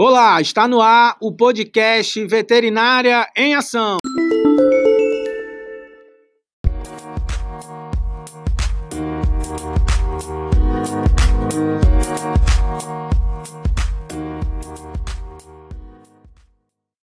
Olá, está no ar o podcast Veterinária em Ação.